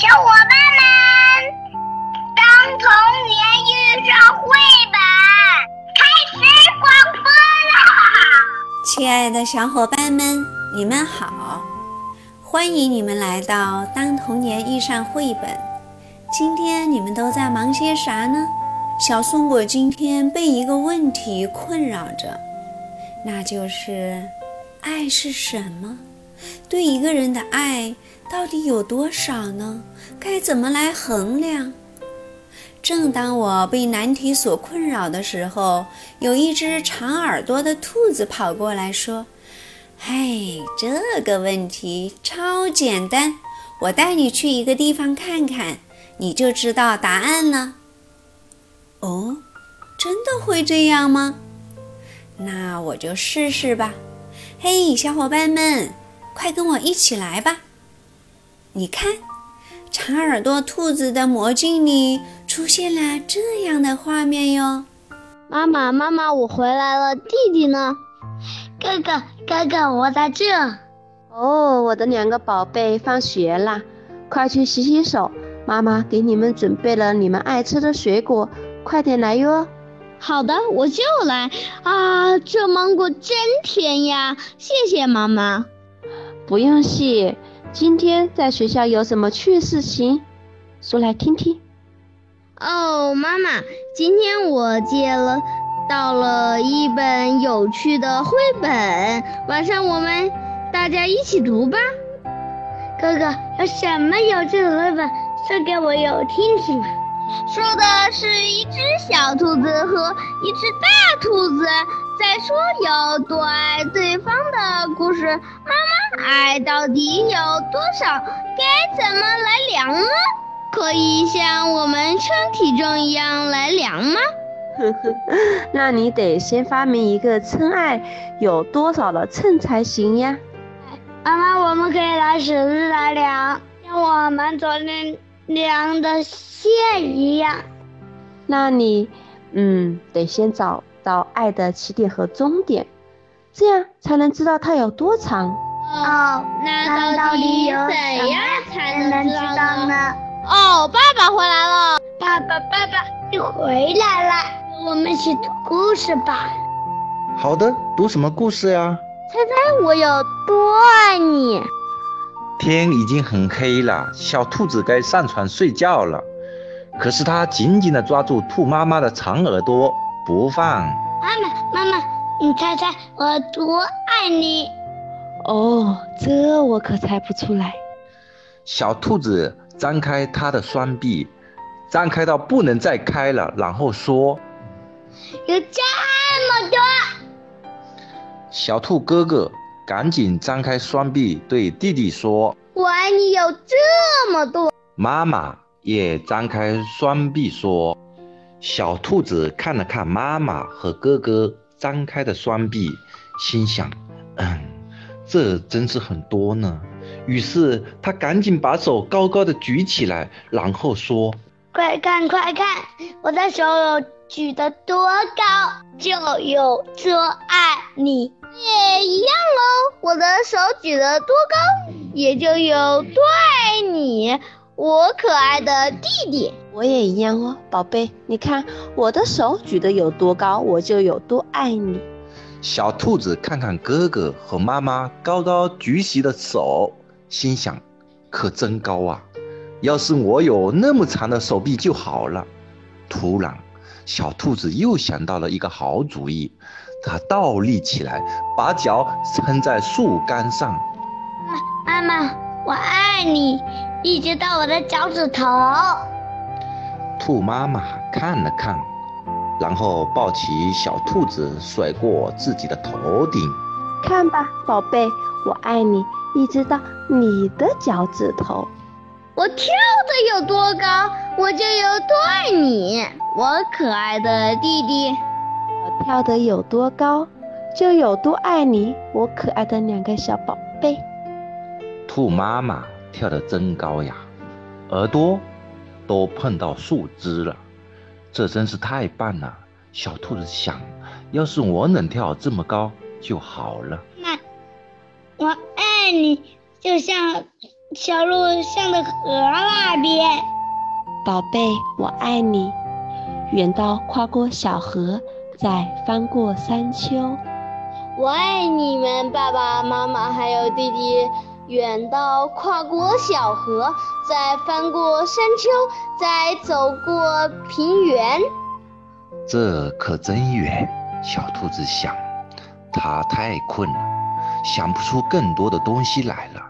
小伙伴们，当童年遇上绘本，开始广播啦！亲爱的小伙伴们，你们好，欢迎你们来到《当童年遇上绘本》。今天你们都在忙些啥呢？小松果今天被一个问题困扰着，那就是爱是什么？对一个人的爱到底有多少呢？该怎么来衡量？正当我被难题所困扰的时候，有一只长耳朵的兔子跑过来说：“嘿，这个问题超简单，我带你去一个地方看看，你就知道答案了。”哦，真的会这样吗？那我就试试吧。嘿，小伙伴们！快跟我一起来吧！你看，长耳朵兔子的魔镜里出现了这样的画面哟。妈妈，妈妈，我回来了。弟弟呢？哥哥，哥哥，我在这。哦，我的两个宝贝放学啦，快去洗洗手。妈妈给你们准备了你们爱吃的水果，快点来哟。好的，我就来。啊，这芒果真甜呀！谢谢妈妈。不用谢。今天在学校有什么趣事情？说来听听。哦，妈妈，今天我借了到了一本有趣的绘本，晚上我们大家一起读吧。哥哥，有什么有趣的绘本？说给我有听听。说的是一只小兔子和一只大兔子在说有多爱对方的故事。妈妈，爱到底有多少？该怎么来量呢？可以像我们称体重一样来量吗？呵呵，那你得先发明一个称爱有多少的秤才行呀。妈妈，我们可以拿尺子来量，像我们昨天。量的线一样，那你，嗯，得先找到爱的起点和终点，这样才能知道它有多长。哦，那到底怎样才能知道呢？哦，爸爸回来了，爸爸，爸爸，你回来了，我们一起读故事吧。好的，读什么故事呀？猜猜我有多爱你。天已经很黑了，小兔子该上床睡觉了。可是它紧紧地抓住兔妈妈的长耳朵不放。妈妈，妈妈，你猜猜我多爱你？哦，这我可猜不出来。小兔子张开它的双臂，张开到不能再开了，然后说：“有这么多。”小兔哥哥。赶紧张开双臂，对弟弟说：“我爱你有这么多。”妈妈也张开双臂说：“小兔子看了看妈妈和哥哥张开的双臂，心想：嗯，这真是很多呢。”于是他赶紧把手高高的举起来，然后说：“快看，快看，我的手举得多高，就有多爱你。”也一样喽，我的手举得多高，也就有多爱你，我可爱的弟弟。我也一样哦，宝贝，你看我的手举得有多高，我就有多爱你。小兔子看看哥哥和妈妈高高举起的手，心想：可真高啊！要是我有那么长的手臂就好了。突然，小兔子又想到了一个好主意。它倒立起来，把脚撑在树干上。妈妈，我爱你，一直到我的脚趾头。兔妈妈看了看，然后抱起小兔子，甩过自己的头顶。看吧，宝贝，我爱你，一直到你的脚趾头。我跳得有多高，我就有多爱你，我可爱的弟弟。我跳得有多高，就有多爱你，我可爱的两个小宝贝。兔妈妈跳得真高呀，耳朵都碰到树枝了，这真是太棒了。小兔子想，要是我能跳这么高就好了。妈，我爱你，就像小路向的河那边。宝贝，我爱你。远到跨过小河，再翻过山丘。我爱你们，爸爸妈妈还有弟弟。远到跨过小河，再翻过山丘，再走过平原。这可真远，小兔子想。它太困了，想不出更多的东西来了。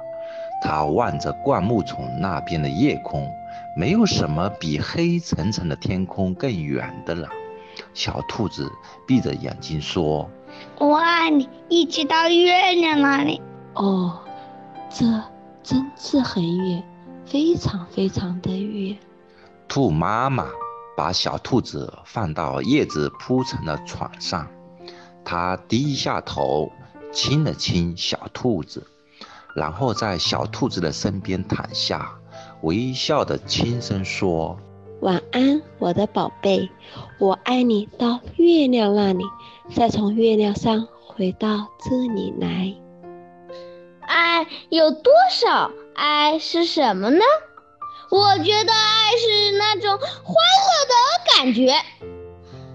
它望着灌木丛那边的夜空，没有什么比黑沉沉的天空更远的了。小兔子闭着眼睛说：“我爱你，一直到月亮那里。”哦。这真是很远，非常非常的远。兔妈妈把小兔子放到叶子铺成的床上，它低下头亲了亲小兔子，然后在小兔子的身边躺下，微笑的轻声说：“晚安，我的宝贝，我爱你到月亮那里，再从月亮上回到这里来。”爱有多少？爱是什么呢？我觉得爱是那种欢乐的感觉，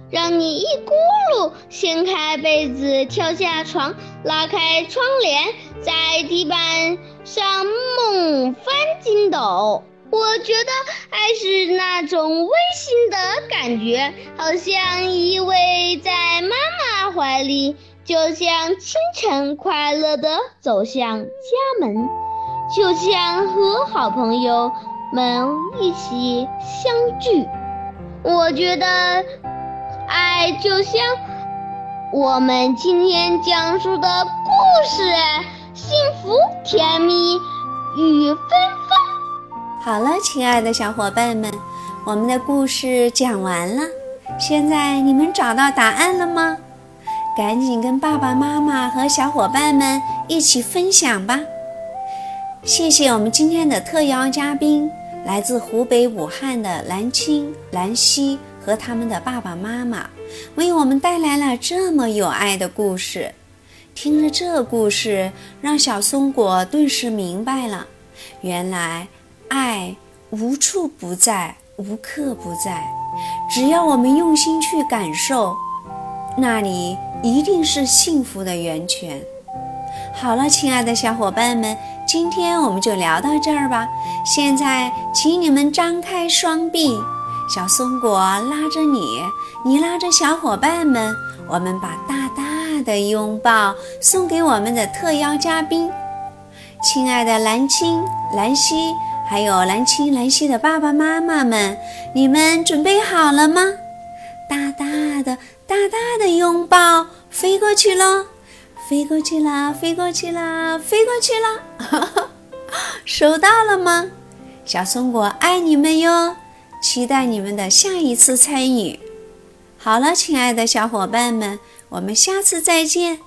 让你一咕噜掀开被子，跳下床，拉开窗帘，在地板上猛翻筋斗。我觉得爱是那种温馨的感觉，好像依偎在妈妈怀里。就像清晨快乐的走向家门，就像和好朋友们一起相聚。我觉得，爱就像我们今天讲述的故事，幸福甜蜜与芬芳。好了，亲爱的小伙伴们，我们的故事讲完了。现在你们找到答案了吗？赶紧跟爸爸妈妈和小伙伴们一起分享吧！谢谢我们今天的特邀嘉宾，来自湖北武汉的蓝青、蓝溪和他们的爸爸妈妈，为我们带来了这么有爱的故事。听着这故事，让小松果顿时明白了：原来爱无处不在，无刻不在，只要我们用心去感受，那里。一定是幸福的源泉。好了，亲爱的小伙伴们，今天我们就聊到这儿吧。现在，请你们张开双臂，小松果拉着你，你拉着小伙伴们，我们把大大的拥抱送给我们的特邀嘉宾，亲爱的蓝青、蓝溪，还有蓝青、蓝溪的爸爸妈妈们，你们准备好了吗？大大的。大大的拥抱，飞过去喽，飞过去啦，飞过去啦，飞过去啦，收到了吗？小松果爱你们哟，期待你们的下一次参与。好了，亲爱的小伙伴们，我们下次再见。